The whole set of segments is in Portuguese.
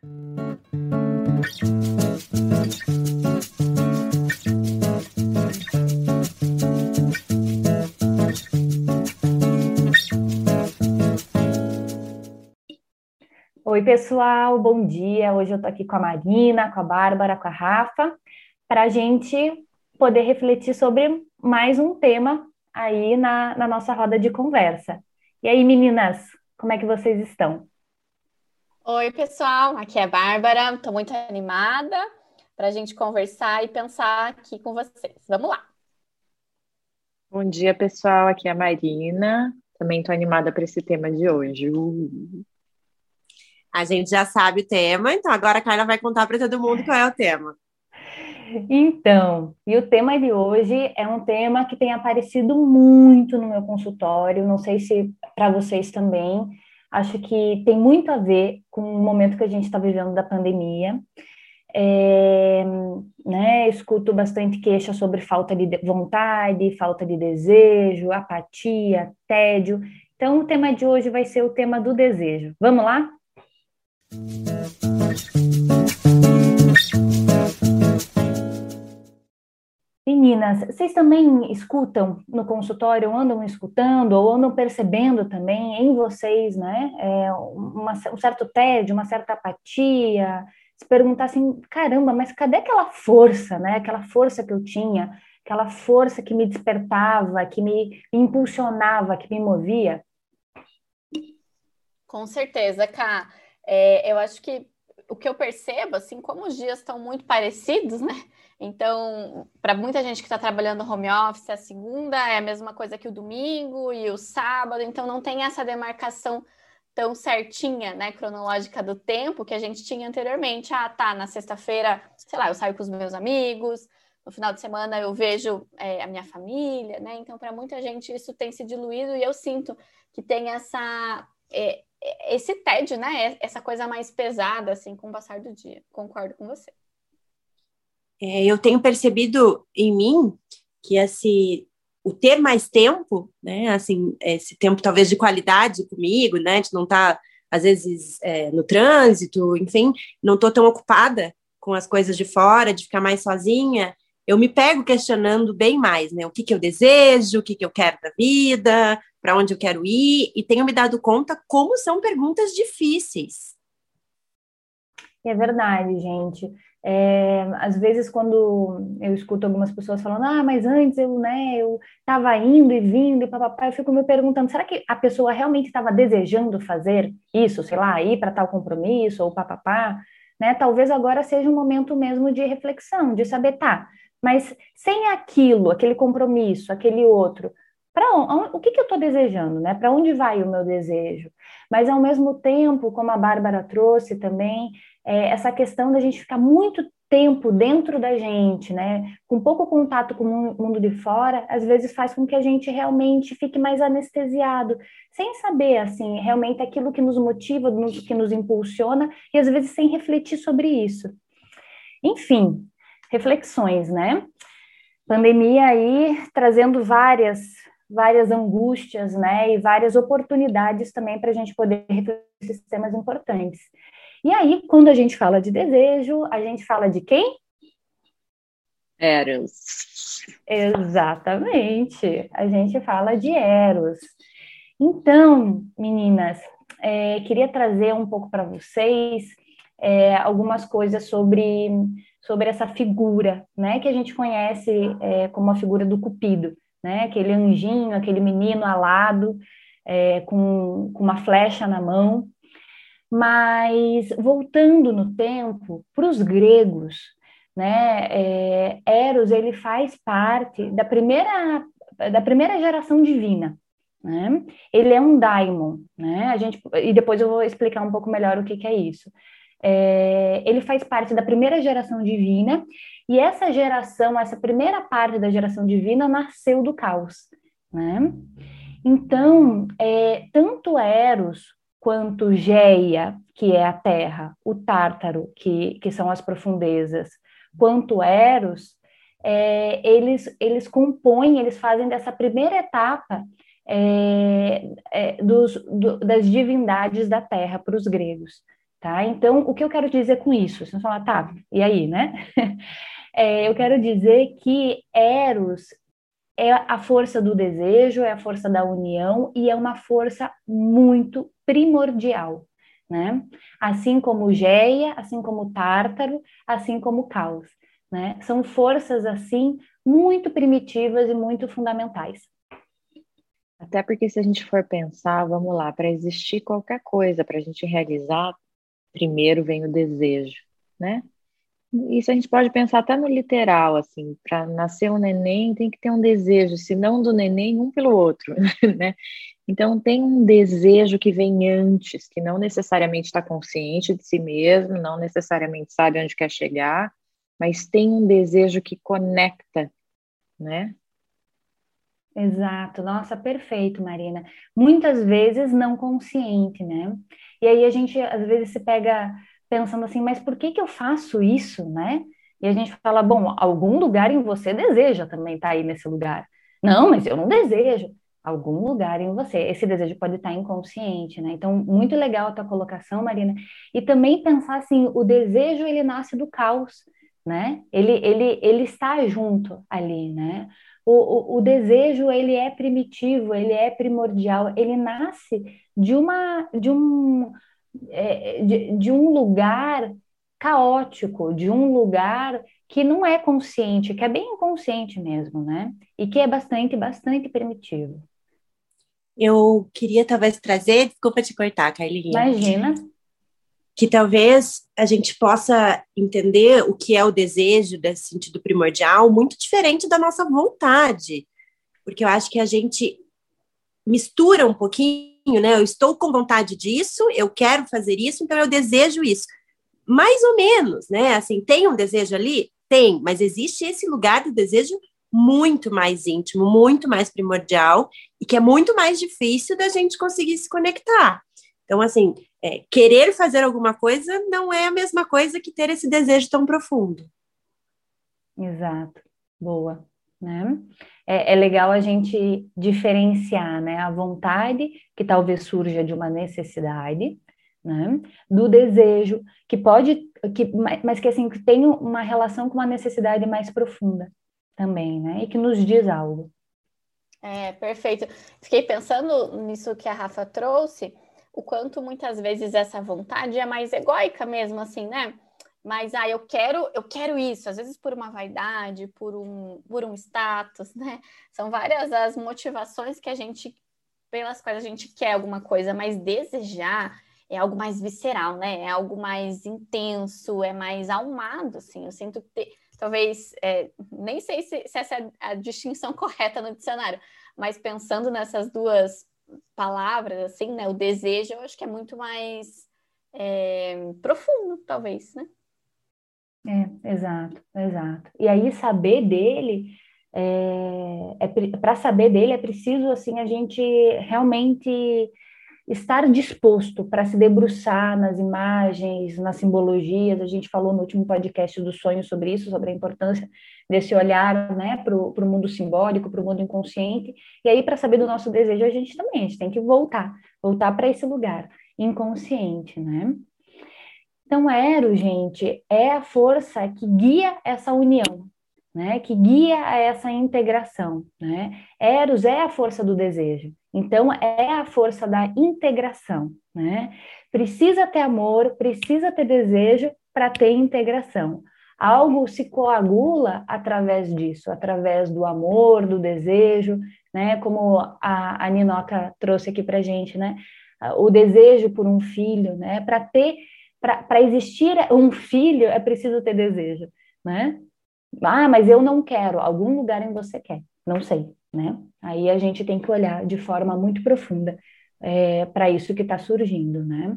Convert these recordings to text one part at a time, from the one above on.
Oi, pessoal, bom dia. Hoje eu tô aqui com a Marina, com a Bárbara, com a Rafa, para a gente poder refletir sobre mais um tema aí na, na nossa roda de conversa. E aí, meninas, como é que vocês estão? Oi, pessoal, aqui é a Bárbara, estou muito animada para a gente conversar e pensar aqui com vocês. Vamos lá. Bom dia, pessoal, aqui é a Marina, também estou animada para esse tema de hoje. Uh. A gente já sabe o tema, então agora a Carla vai contar para todo mundo qual é o tema. Então, e o tema de hoje é um tema que tem aparecido muito no meu consultório, não sei se para vocês também. Acho que tem muito a ver com o momento que a gente está vivendo da pandemia. É, né, escuto bastante queixa sobre falta de vontade, falta de desejo, apatia, tédio. Então, o tema de hoje vai ser o tema do desejo. Vamos lá? Meninas, vocês também escutam no consultório, andam escutando ou andam percebendo também em vocês, né, é, uma, um certo tédio, uma certa apatia, se perguntar assim, caramba, mas cadê aquela força, né, aquela força que eu tinha, aquela força que me despertava, que me impulsionava, que me movia? Com certeza, Ká. É, eu acho que o que eu percebo, assim, como os dias estão muito parecidos, né? Então, para muita gente que está trabalhando home office, a segunda é a mesma coisa que o domingo e o sábado, então não tem essa demarcação tão certinha, né, cronológica do tempo que a gente tinha anteriormente. Ah, tá, na sexta-feira, sei lá, eu saio com os meus amigos, no final de semana eu vejo é, a minha família, né? Então, para muita gente isso tem se diluído e eu sinto que tem essa é, esse tédio, né? Essa coisa mais pesada, assim, com o passar do dia. Concordo com você é, eu tenho percebido em mim que esse o ter mais tempo, né, assim, esse tempo talvez de qualidade comigo, né, de não estar tá, às vezes é, no trânsito, enfim, não estou tão ocupada com as coisas de fora, de ficar mais sozinha, eu me pego questionando bem mais, né, o que, que eu desejo, o que, que eu quero da vida, para onde eu quero ir, e tenho me dado conta como são perguntas difíceis. É verdade, gente. É, às vezes, quando eu escuto algumas pessoas falando, ah, mas antes eu, né, eu estava indo e vindo e papapá, eu fico me perguntando, será que a pessoa realmente estava desejando fazer isso, sei lá, ir para tal compromisso ou papapá, né? Talvez agora seja um momento mesmo de reflexão, de saber, tá, mas sem aquilo, aquele compromisso, aquele outro, para o que, que eu estou desejando, né? Para onde vai o meu desejo? Mas ao mesmo tempo, como a Bárbara trouxe também, é, essa questão da gente ficar muito tempo dentro da gente, né, com pouco contato com o mundo de fora, às vezes faz com que a gente realmente fique mais anestesiado, sem saber, assim, realmente aquilo que nos motiva, que nos impulsiona, e às vezes sem refletir sobre isso. Enfim, reflexões, né? Pandemia aí trazendo várias, várias angústias, né, e várias oportunidades também para a gente poder refletir esses temas importantes. E aí, quando a gente fala de desejo, a gente fala de quem? Eros. Exatamente. A gente fala de Eros. Então, meninas, é, queria trazer um pouco para vocês é, algumas coisas sobre, sobre essa figura, né, que a gente conhece é, como a figura do Cupido, né, aquele anjinho, aquele menino alado, é, com, com uma flecha na mão, mas voltando no tempo, para os gregos, né, é, Eros ele faz parte da primeira da primeira geração divina. Né? Ele é um daimon, né? A gente e depois eu vou explicar um pouco melhor o que, que é isso. É, ele faz parte da primeira geração divina e essa geração, essa primeira parte da geração divina nasceu do caos, né? Então, é, tanto Eros quanto Geia, que é a terra, o Tártaro, que, que são as profundezas, quanto Eros, é, eles, eles compõem, eles fazem dessa primeira etapa é, é, dos, do, das divindades da terra para os gregos. Tá? Então, o que eu quero dizer com isso? Você fala, tá, e aí, né? É, eu quero dizer que Eros é a força do desejo, é a força da união e é uma força muito primordial, né? Assim como Geia, assim como Tártaro, assim como Caos, né? São forças assim muito primitivas e muito fundamentais. Até porque se a gente for pensar, vamos lá, para existir qualquer coisa, para a gente realizar, primeiro vem o desejo, né? Isso a gente pode pensar até no literal, assim, para nascer um neném tem que ter um desejo, se não do neném, um pelo outro, né? Então tem um desejo que vem antes, que não necessariamente está consciente de si mesmo, não necessariamente sabe onde quer chegar, mas tem um desejo que conecta, né? Exato, nossa, perfeito, Marina. Muitas vezes não consciente, né? E aí a gente às vezes se pega pensando assim, mas por que que eu faço isso, né? E a gente fala, bom, algum lugar em você deseja também estar tá aí nesse lugar. Não, mas eu não desejo. Algum lugar em você. Esse desejo pode estar tá inconsciente, né? Então, muito legal a tua colocação, Marina. E também pensar assim, o desejo ele nasce do caos, né? Ele, ele, ele está junto ali, né? O, o, o, desejo ele é primitivo, ele é primordial, ele nasce de uma de um é, de, de um lugar caótico, de um lugar que não é consciente, que é bem inconsciente mesmo, né? E que é bastante, bastante primitivo. Eu queria talvez trazer, desculpa te cortar, Carlinhos. Imagina. Que talvez a gente possa entender o que é o desejo desse sentido primordial muito diferente da nossa vontade. Porque eu acho que a gente mistura um pouquinho, né? Eu estou com vontade disso, eu quero fazer isso, então eu desejo isso. Mais ou menos, né? Assim, tem um desejo ali? Tem, mas existe esse lugar do desejo muito mais íntimo, muito mais primordial e que é muito mais difícil da gente conseguir se conectar. Então, assim, é, querer fazer alguma coisa não é a mesma coisa que ter esse desejo tão profundo. Exato, boa, né? é, é legal a gente diferenciar né, a vontade, que talvez surja de uma necessidade, né, do desejo, que pode, que, mas que assim, que tem uma relação com uma necessidade mais profunda também, né, e que nos diz algo. É, perfeito. Fiquei pensando nisso que a Rafa trouxe, o quanto muitas vezes essa vontade é mais egóica mesmo, assim, né? mas ah, eu quero, eu quero isso, às vezes por uma vaidade, por um, por um status, né? São várias as motivações que a gente, pelas quais a gente quer alguma coisa, mas desejar é algo mais visceral, né? É algo mais intenso, é mais almado, assim. Eu sinto que talvez, é, nem sei se, se essa é a distinção correta no dicionário, mas pensando nessas duas palavras, assim, né? O desejo, eu acho que é muito mais é, profundo, talvez, né? É, exato, exato. E aí saber dele, é, é para saber dele é preciso assim a gente realmente estar disposto para se debruçar nas imagens, nas simbologias. A gente falou no último podcast do sonho sobre isso, sobre a importância desse olhar né, para o mundo simbólico, para o mundo inconsciente. E aí, para saber do nosso desejo, a gente também, a gente tem que voltar, voltar para esse lugar inconsciente, né? Então, Eros, gente, é a força que guia essa união, né? Que guia essa integração, né? Eros é a força do desejo. Então, é a força da integração, né? Precisa ter amor, precisa ter desejo para ter integração. Algo se coagula através disso, através do amor, do desejo, né? Como a, a Ninoca trouxe aqui para gente, né? O desejo por um filho, né? Para ter para existir um filho é preciso ter desejo, né? Ah, mas eu não quero. Algum lugar em você quer. Não sei, né? Aí a gente tem que olhar de forma muito profunda é, para isso que está surgindo, né?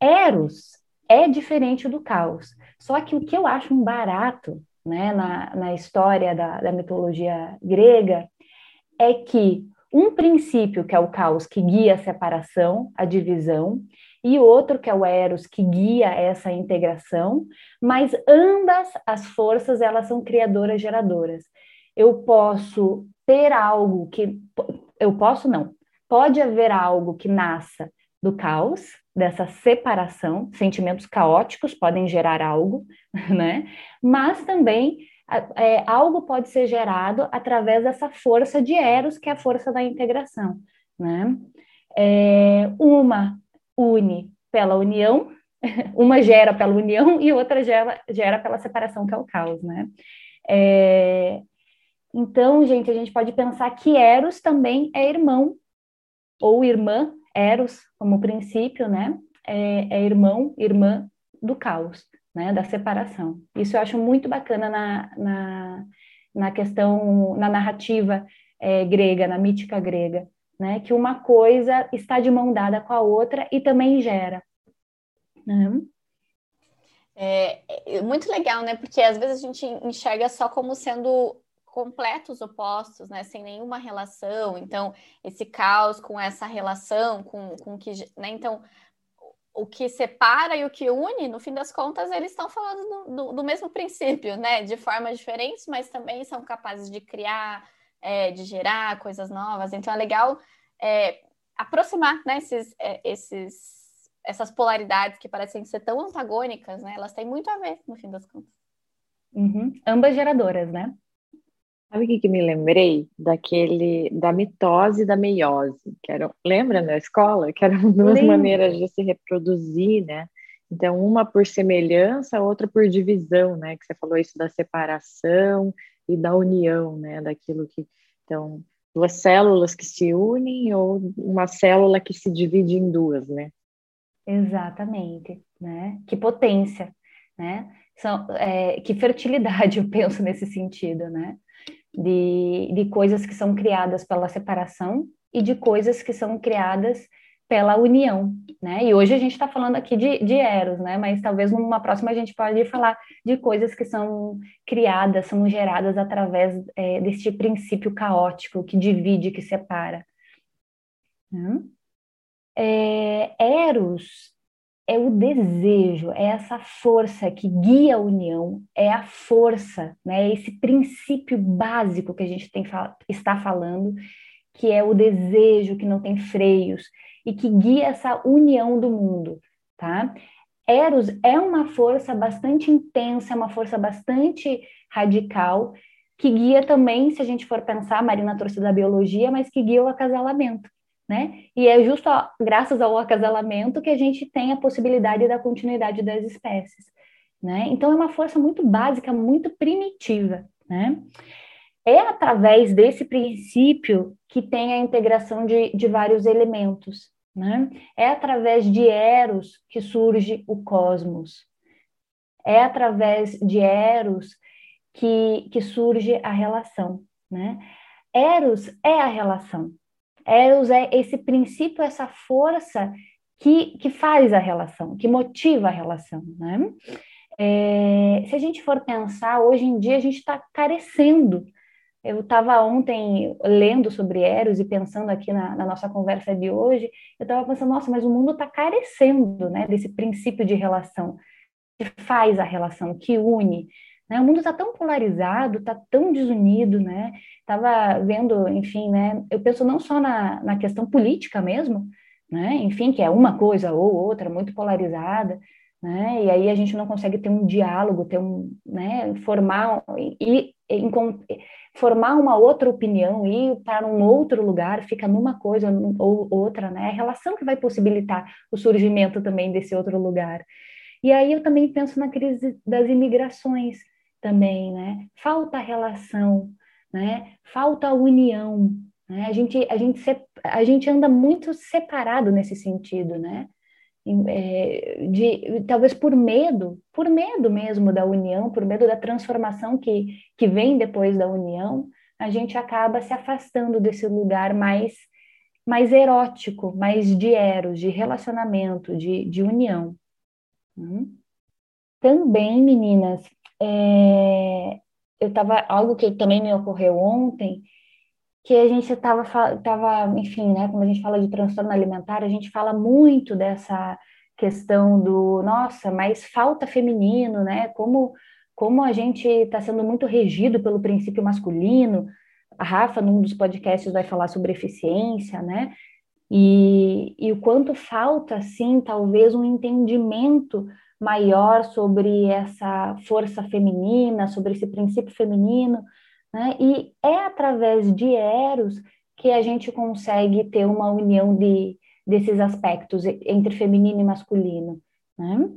Eros é diferente do caos. Só que o que eu acho um barato, né, na, na história da, da mitologia grega, é que um princípio que é o caos que guia a separação, a divisão, e outro que é o Eros, que guia essa integração, mas ambas as forças, elas são criadoras geradoras. Eu posso ter algo que eu posso não. Pode haver algo que nasça do caos, dessa separação, sentimentos caóticos podem gerar algo, né? Mas também é, algo pode ser gerado através dessa força de Eros, que é a força da integração, né? É, uma une pela união, uma gera pela união e outra gera, gera pela separação, que é o caos, né? É, então, gente, a gente pode pensar que Eros também é irmão ou irmã, Eros como princípio, né? É, é irmão, irmã do caos né, da separação. Isso eu acho muito bacana na, na, na questão, na narrativa é, grega, na mítica grega, né, que uma coisa está de mão dada com a outra e também gera. Né? É, é muito legal, né? Porque às vezes a gente enxerga só como sendo completos opostos, né? Sem nenhuma relação. Então, esse caos com essa relação, com, com que. Né? Então, o que separa e o que une, no fim das contas, eles estão falando do, do, do mesmo princípio, né? De formas diferentes, mas também são capazes de criar, é, de gerar coisas novas. Então é legal é, aproximar né, esses, é, esses, essas polaridades que parecem ser tão antagônicas, né? Elas têm muito a ver, no fim das contas. Uhum. Ambas geradoras, né? Sabe o que, que me lembrei? Daquele, da mitose e da meiose, que eram, lembra na escola? Que eram duas Lembro. maneiras de se reproduzir, né? Então, uma por semelhança, outra por divisão, né? Que você falou isso da separação e da união, né? Daquilo que. Então, duas células que se unem ou uma célula que se divide em duas, né? Exatamente, né? Que potência, né? São, é, que fertilidade, eu penso nesse sentido, né? de, de coisas que são criadas pela separação e de coisas que são criadas pela união, né? E hoje a gente está falando aqui de, de Eros, né? Mas talvez numa próxima a gente pode falar de coisas que são criadas, são geradas através é, deste princípio caótico que divide, que separa. Né? É, Eros é o desejo, é essa força que guia a união, é a força, né? É esse princípio básico que a gente tem, está falando, que é o desejo que não tem freios e que guia essa união do mundo, tá? Eros é uma força bastante intensa, é uma força bastante radical, que guia também, se a gente for pensar, a Marina trouxe da biologia, mas que guia o acasalamento né? E é justo graças ao acasalamento que a gente tem a possibilidade da continuidade das espécies, né? Então é uma força muito básica, muito primitiva, né? É através desse princípio que tem a integração de, de vários elementos, né? É através de Eros que surge o cosmos. É através de Eros que, que surge a relação, né? Eros é a relação, Eros é esse princípio, essa força que, que faz a relação, que motiva a relação, né? É, se a gente for pensar, hoje em dia a gente está carecendo. Eu estava ontem lendo sobre Eros e pensando aqui na, na nossa conversa de hoje, eu estava pensando, nossa, mas o mundo está carecendo né, desse princípio de relação, que faz a relação, que une, né? O mundo está tão polarizado, está tão desunido, né? Estava vendo, enfim, né? Eu penso não só na, na questão política mesmo, né? Enfim, que é uma coisa ou outra, muito polarizada, né? E aí a gente não consegue ter um diálogo, ter um, né? Formar e, formar uma outra opinião e para um outro lugar, fica numa coisa ou outra, né? A relação que vai possibilitar o surgimento também desse outro lugar. E aí eu também penso na crise das imigrações, também, né? Falta relação, né? Falta união, né? A gente, a gente, a gente anda muito separado nesse sentido, né? É, de, talvez por medo, por medo mesmo da união, por medo da transformação que, que vem depois da união, a gente acaba se afastando desse lugar mais, mais erótico, mais de eros, de relacionamento, de, de união. Hum? Também, meninas, é, eu estava algo que também me ocorreu ontem, que a gente estava, tava, enfim, né, quando a gente fala de transtorno alimentar, a gente fala muito dessa questão do, nossa, mas falta feminino, né? Como, como a gente está sendo muito regido pelo princípio masculino. A Rafa, num dos podcasts, vai falar sobre eficiência, né? E, e o quanto falta, assim, talvez um entendimento maior sobre essa força feminina, sobre esse princípio feminino, né? E é através de Eros que a gente consegue ter uma união de, desses aspectos entre feminino e masculino, né?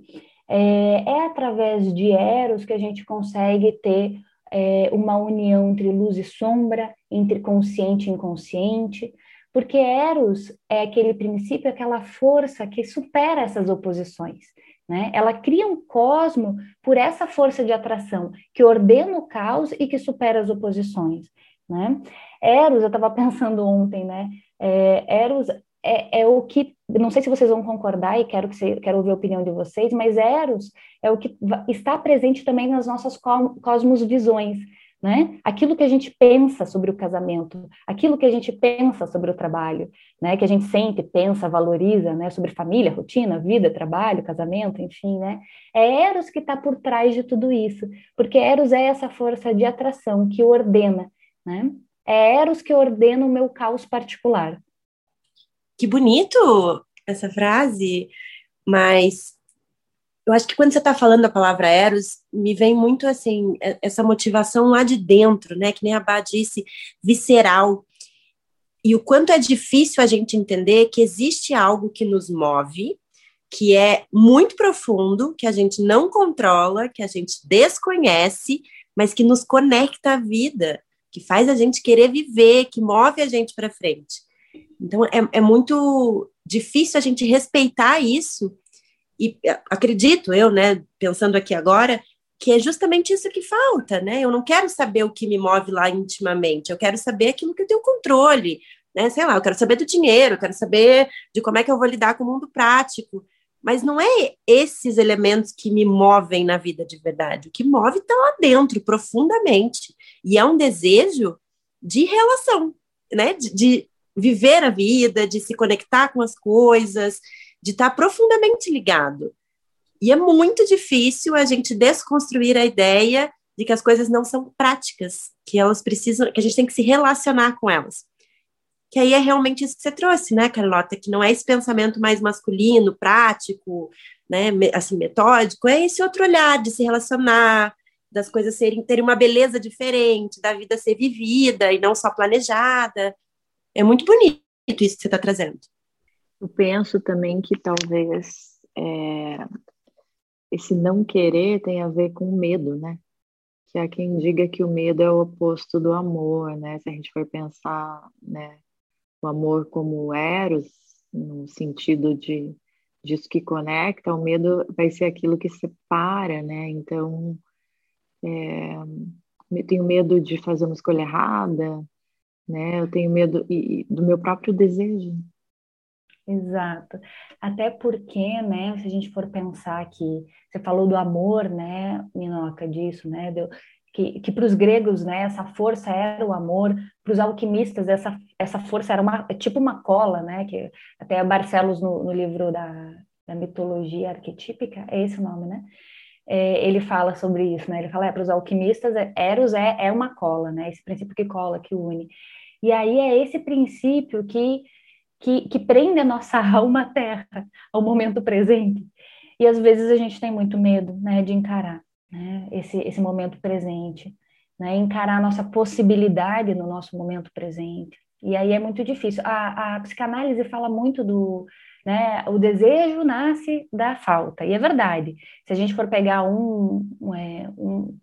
É, é através de Eros que a gente consegue ter é, uma união entre luz e sombra, entre consciente e inconsciente, porque Eros é aquele princípio, aquela força que supera essas oposições. Né? Ela cria um cosmo por essa força de atração que ordena o caos e que supera as oposições. Né? Eros, eu estava pensando ontem, né? É, Eros é, é, o que, não sei se vocês vão concordar e quero, que você, quero ouvir a opinião de vocês, mas Eros é o que está presente também nas nossas cosmos visões, né? Aquilo que a gente pensa sobre o casamento, aquilo que a gente pensa sobre o trabalho, né? Que a gente sente, pensa, valoriza, né? Sobre família, rotina, vida, trabalho, casamento, enfim, né? É Eros que está por trás de tudo isso, porque Eros é essa força de atração que ordena, né? É Eros que ordena o meu caos particular. Que bonito essa frase, mas eu acho que quando você está falando a palavra Eros, me vem muito assim, essa motivação lá de dentro, né? Que nem a Bá disse, visceral. E o quanto é difícil a gente entender que existe algo que nos move, que é muito profundo, que a gente não controla, que a gente desconhece, mas que nos conecta à vida, que faz a gente querer viver, que move a gente para frente. Então é, é muito difícil a gente respeitar isso e acredito eu, né, pensando aqui agora, que é justamente isso que falta, né? Eu não quero saber o que me move lá intimamente, eu quero saber aquilo que eu tenho controle, né? Sei lá, eu quero saber do dinheiro, eu quero saber de como é que eu vou lidar com o mundo prático. Mas não é esses elementos que me movem na vida de verdade. O que move está lá dentro, profundamente. E é um desejo de relação, né? De, de viver a vida, de se conectar com as coisas, de estar profundamente ligado. E é muito difícil a gente desconstruir a ideia de que as coisas não são práticas, que elas precisam, que a gente tem que se relacionar com elas. Que aí é realmente isso que você trouxe, né, Carlota, que não é esse pensamento mais masculino, prático, né, assim, metódico, é esse outro olhar de se relacionar, das coisas serem terem uma beleza diferente, da vida ser vivida e não só planejada. É muito bonito isso que você está trazendo. Eu penso também que talvez é, esse não querer tem a ver com medo, né? Que há quem diga que o medo é o oposto do amor, né? Se a gente for pensar, né, o amor como eros, no sentido de disso que conecta, o medo vai ser aquilo que separa, né? Então, é, eu tenho medo de fazer uma escolha errada, né? Eu tenho medo e, do meu próprio desejo, Exato. Até porque, né, se a gente for pensar que você falou do amor, né, Minoca, disso, né, que, que para os gregos, né, essa força era o amor, para os alquimistas essa, essa força era uma, tipo uma cola, né, que até Barcelos no, no livro da, da mitologia arquetípica, é esse o nome, né, é, ele fala sobre isso, né, ele fala, é, para os alquimistas, é, Eros é, é uma cola, né, esse princípio que cola, que une, e aí é esse princípio que que, que prende a nossa alma à terra, ao momento presente. E às vezes a gente tem muito medo né, de encarar né, esse, esse momento presente, né, encarar a nossa possibilidade no nosso momento presente. E aí é muito difícil. A, a psicanálise fala muito do. Né, o desejo nasce da falta, e é verdade. Se a gente for pegar um, um, é, um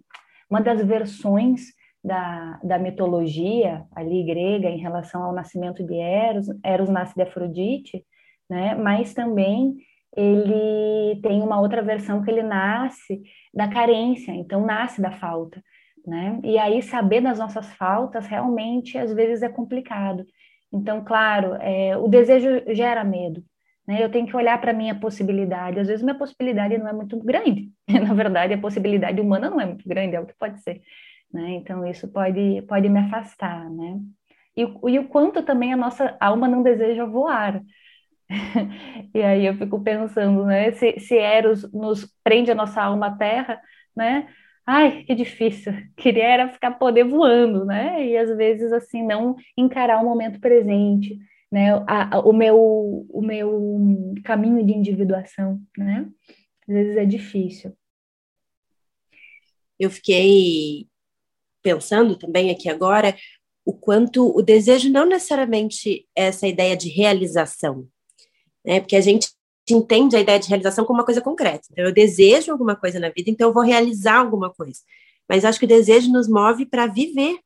uma das versões da, da mitologia ali grega em relação ao nascimento de Eros, Eros nasce de Afrodite, né? Mas também ele tem uma outra versão que ele nasce da carência, então nasce da falta, né? E aí saber das nossas faltas realmente às vezes é complicado. Então, claro, é, o desejo gera medo, né? Eu tenho que olhar para a minha possibilidade. Às vezes minha possibilidade não é muito grande. Na verdade, a possibilidade humana não é muito grande, é o que pode ser né? Então isso pode pode me afastar, né? E, e o quanto também a nossa alma não deseja voar. e aí eu fico pensando, né? Se, se Eros nos prende a nossa alma à terra, né? Ai, que difícil. Queria era ficar poder voando, né? E às vezes assim não encarar o momento presente, né, a, a, o, meu, o meu caminho de individuação, né? Às vezes é difícil. Eu fiquei pensando também aqui agora o quanto o desejo não necessariamente é essa ideia de realização, né? Porque a gente entende a ideia de realização como uma coisa concreta. Então, eu desejo alguma coisa na vida, então eu vou realizar alguma coisa. Mas acho que o desejo nos move para viver.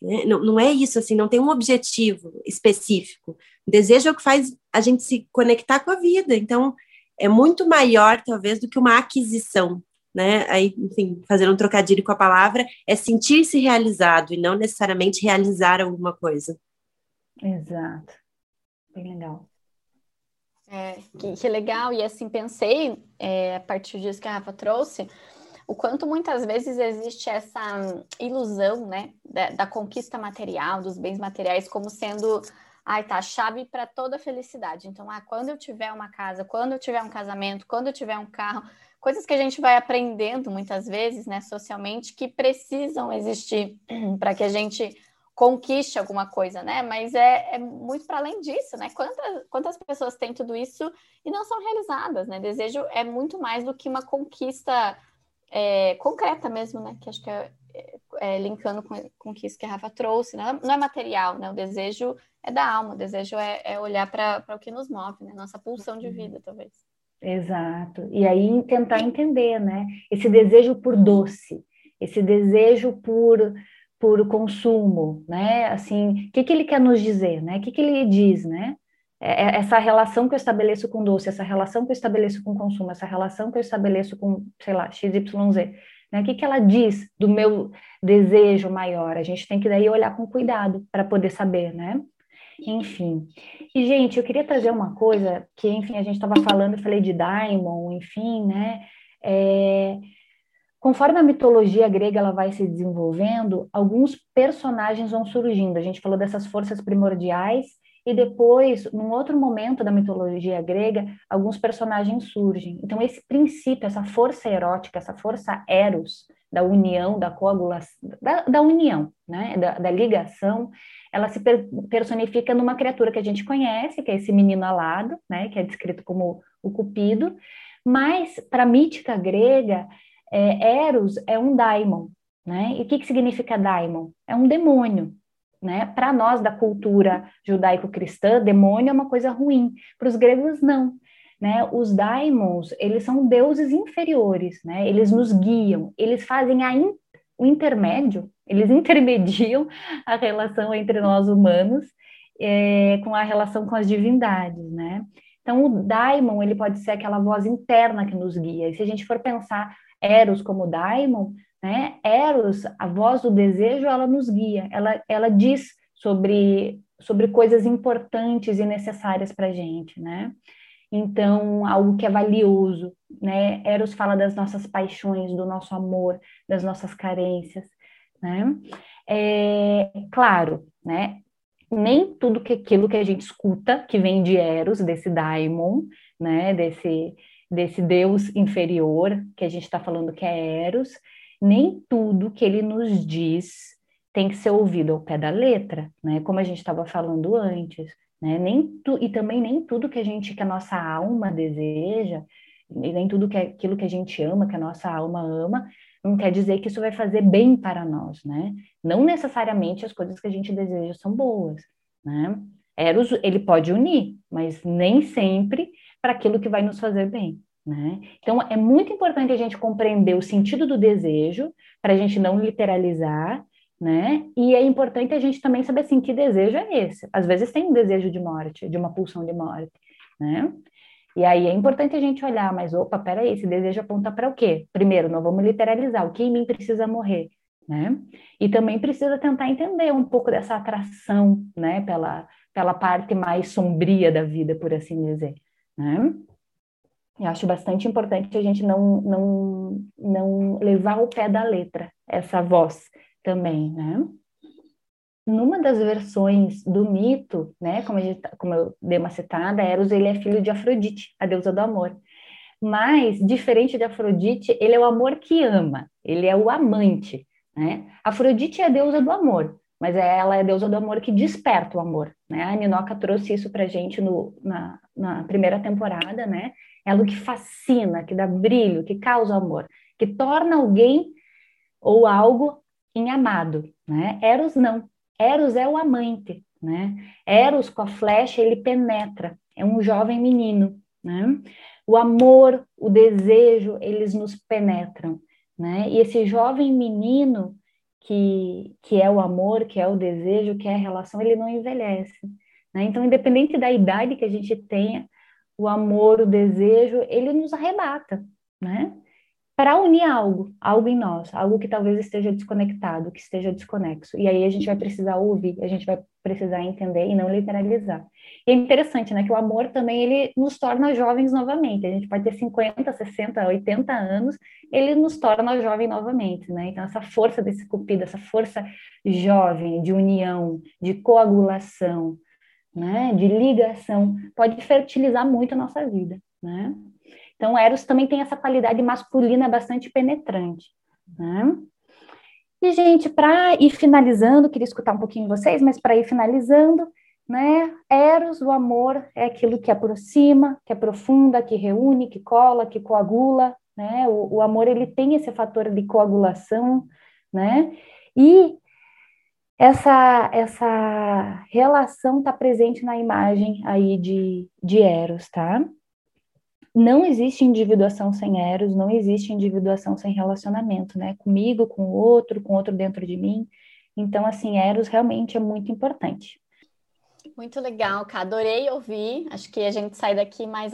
Né? Não, não é isso, assim, não tem um objetivo específico. O desejo é o que faz a gente se conectar com a vida. Então, é muito maior, talvez, do que uma aquisição. Né? Aí, enfim, fazendo um trocadilho com a palavra, é sentir-se realizado e não necessariamente realizar alguma coisa. Exato. Bem legal. É, que, que, legal, e assim, pensei, é, a partir disso que a Rafa trouxe, o quanto muitas vezes existe essa ilusão, né, da, da conquista material, dos bens materiais, como sendo, ai, tá, a chave para toda a felicidade. Então, ah, quando eu tiver uma casa, quando eu tiver um casamento, quando eu tiver um carro, coisas que a gente vai aprendendo muitas vezes, né, socialmente, que precisam existir para que a gente conquiste alguma coisa, né? Mas é, é muito para além disso, né? Quantas, quantas pessoas têm tudo isso e não são realizadas, né? Desejo é muito mais do que uma conquista é, concreta mesmo, né? Que acho que é, é, é linkando com, com isso que a Rafa trouxe, né? Não é material, né? O desejo é da alma, o desejo é, é olhar para o que nos move, né? Nossa pulsão de vida, talvez. Exato. E aí tentar entender, né? Esse desejo por doce, esse desejo por por consumo, né? Assim, o que, que ele quer nos dizer, né? O que, que ele diz, né? É, é essa relação que eu estabeleço com doce, essa relação que eu estabeleço com consumo, essa relação que eu estabeleço com, sei lá, XYZ, né? O que, que ela diz do meu desejo maior? A gente tem que daí olhar com cuidado para poder saber, né? Enfim. E, gente, eu queria trazer uma coisa que, enfim, a gente estava falando, eu falei de Daimon, enfim, né? É, Conforme a mitologia grega ela vai se desenvolvendo, alguns personagens vão surgindo. A gente falou dessas forças primordiais e depois, num outro momento da mitologia grega, alguns personagens surgem. Então esse princípio, essa força erótica, essa força eros da união, da coagulação, da, da união, né, da, da, ligação, ela se personifica numa criatura que a gente conhece, que é esse menino alado, né, que é descrito como o Cupido. Mas para a mítica grega é, Eros é um daimon, né? E o que, que significa daimon? É um demônio, né? Para nós da cultura judaico-cristã, demônio é uma coisa ruim. Para os gregos não, né? Os daimons eles são deuses inferiores, né? Eles nos guiam, eles fazem a o intermédio, eles intermediam a relação entre nós humanos é, com a relação com as divindades, né? Então, o daimon, ele pode ser aquela voz interna que nos guia. E se a gente for pensar Eros como Daimon, né? Eros, a voz do desejo, ela nos guia, ela, ela diz sobre, sobre coisas importantes e necessárias para a gente, né? Então, algo que é valioso, né? Eros fala das nossas paixões, do nosso amor, das nossas carências, né? É, claro, né? Nem tudo que aquilo que a gente escuta que vem de Eros, desse daimon, né? Desse desse Deus inferior, que a gente está falando que é Eros, nem tudo que ele nos diz tem que ser ouvido ao pé da letra, né? Como a gente estava falando antes, né? Nem tu, e também nem tudo que a gente, que a nossa alma deseja, nem tudo que aquilo que a gente ama, que a nossa alma ama, não quer dizer que isso vai fazer bem para nós, né? Não necessariamente as coisas que a gente deseja são boas, né? Eros, ele pode unir, mas nem sempre para aquilo que vai nos fazer bem. Né? Então, é muito importante a gente compreender o sentido do desejo, para a gente não literalizar, né? E é importante a gente também saber assim, que desejo é esse. Às vezes tem um desejo de morte, de uma pulsão de morte, né? E aí é importante a gente olhar, mas opa, peraí, esse desejo aponta para o quê? Primeiro, não vamos literalizar, o que em mim precisa morrer, né? E também precisa tentar entender um pouco dessa atração, né, pela, pela parte mais sombria da vida, por assim dizer né? Eu acho bastante importante a gente não, não, não levar o pé da letra, essa voz também, né? Numa das versões do mito, né, como, gente, como eu dei uma citada, Eros ele é filho de Afrodite, a deusa do amor. Mas, diferente de Afrodite, ele é o amor que ama, ele é o amante, né? Afrodite é a deusa do amor, mas ela é a deusa do amor que desperta o amor, né? A Ninoca trouxe isso pra gente no, na, na primeira temporada, né? Ela que fascina, que dá brilho, que causa amor, que torna alguém ou algo em amado, né? Eros não. Eros é o amante, né? Eros com a flecha ele penetra, é um jovem menino, né? O amor, o desejo, eles nos penetram, né? E esse jovem menino que, que é o amor, que é o desejo, que é a relação, ele não envelhece, né? Então, independente da idade que a gente tenha, o amor, o desejo, ele nos arrebata, né? Para unir algo, algo em nós, algo que talvez esteja desconectado, que esteja desconexo. E aí a gente vai precisar ouvir, a gente vai precisar entender e não literalizar. E é interessante, né, que o amor também ele nos torna jovens novamente. A gente pode ter 50, 60, 80 anos, ele nos torna jovem novamente, né? Então essa força desse cupido, essa força jovem de união, de coagulação, né, de ligação, pode fertilizar muito a nossa vida, né? Então, Eros também tem essa qualidade masculina bastante penetrante. Né? E, gente, para ir finalizando, queria escutar um pouquinho vocês, mas para ir finalizando, né? Eros, o amor, é aquilo que aproxima, que aprofunda, que reúne, que cola, que coagula, né? O, o amor, ele tem esse fator de coagulação, né? E essa, essa relação está presente na imagem aí de, de Eros, tá? Não existe individuação sem eros, não existe individuação sem relacionamento, né? Comigo, com o outro, com o outro dentro de mim. Então, assim, eros realmente é muito importante. Muito legal, Cá. Adorei ouvir. Acho que a gente sai daqui mais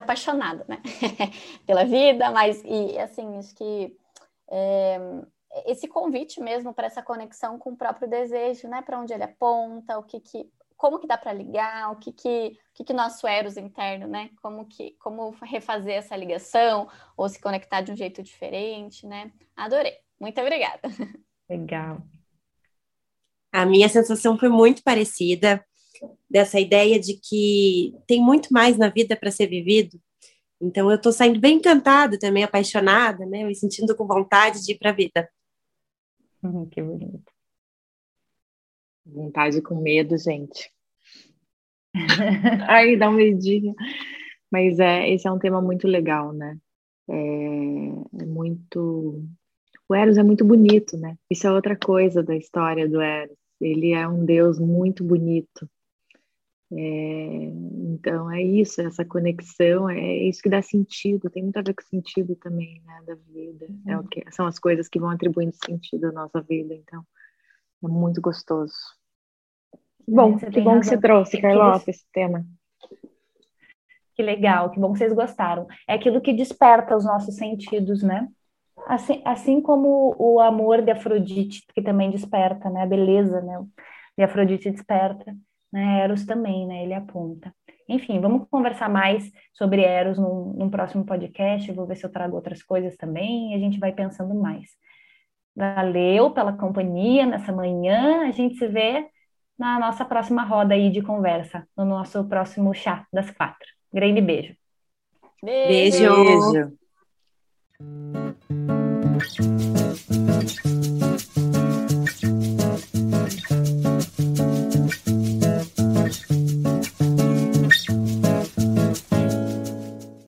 apaixonada, né? Pela vida, mas, e assim, acho que é, esse convite mesmo para essa conexão com o próprio desejo, né? Para onde ele aponta, o que que como que dá para ligar, o que que, o que que nosso eros interno, né? Como que como refazer essa ligação ou se conectar de um jeito diferente, né? Adorei. Muito obrigada. Legal. A minha sensação foi muito parecida dessa ideia de que tem muito mais na vida para ser vivido. Então eu estou saindo bem encantada, também apaixonada, né? Me sentindo com vontade de ir para a vida. Uhum, que bonito. Vontade com medo, gente. Aí dá um medinho. Mas é, esse é um tema muito legal, né? É, é, muito. O Eros é muito bonito, né? Isso é outra coisa da história do Eros. Ele é um deus muito bonito. É, então é isso, essa conexão, é isso que dá sentido, tem muito a ver com sentido também, né, da vida. É o que, são as coisas que vão atribuindo sentido à nossa vida, então é muito gostoso. Bom, que bom que você trouxe, Carlota, esse tema. Que legal, que bom que vocês gostaram. É aquilo que desperta os nossos sentidos, né? Assim, assim como o amor de Afrodite, que também desperta, né? A beleza, né? De Afrodite desperta, né? Eros também, né? Ele aponta. Enfim, vamos conversar mais sobre Eros num, num próximo podcast. Eu vou ver se eu trago outras coisas também e a gente vai pensando mais. Valeu pela companhia nessa manhã. A gente se vê na nossa próxima roda aí de conversa, no nosso próximo chá das quatro. Grande beijo. Beijo. beijo. beijo.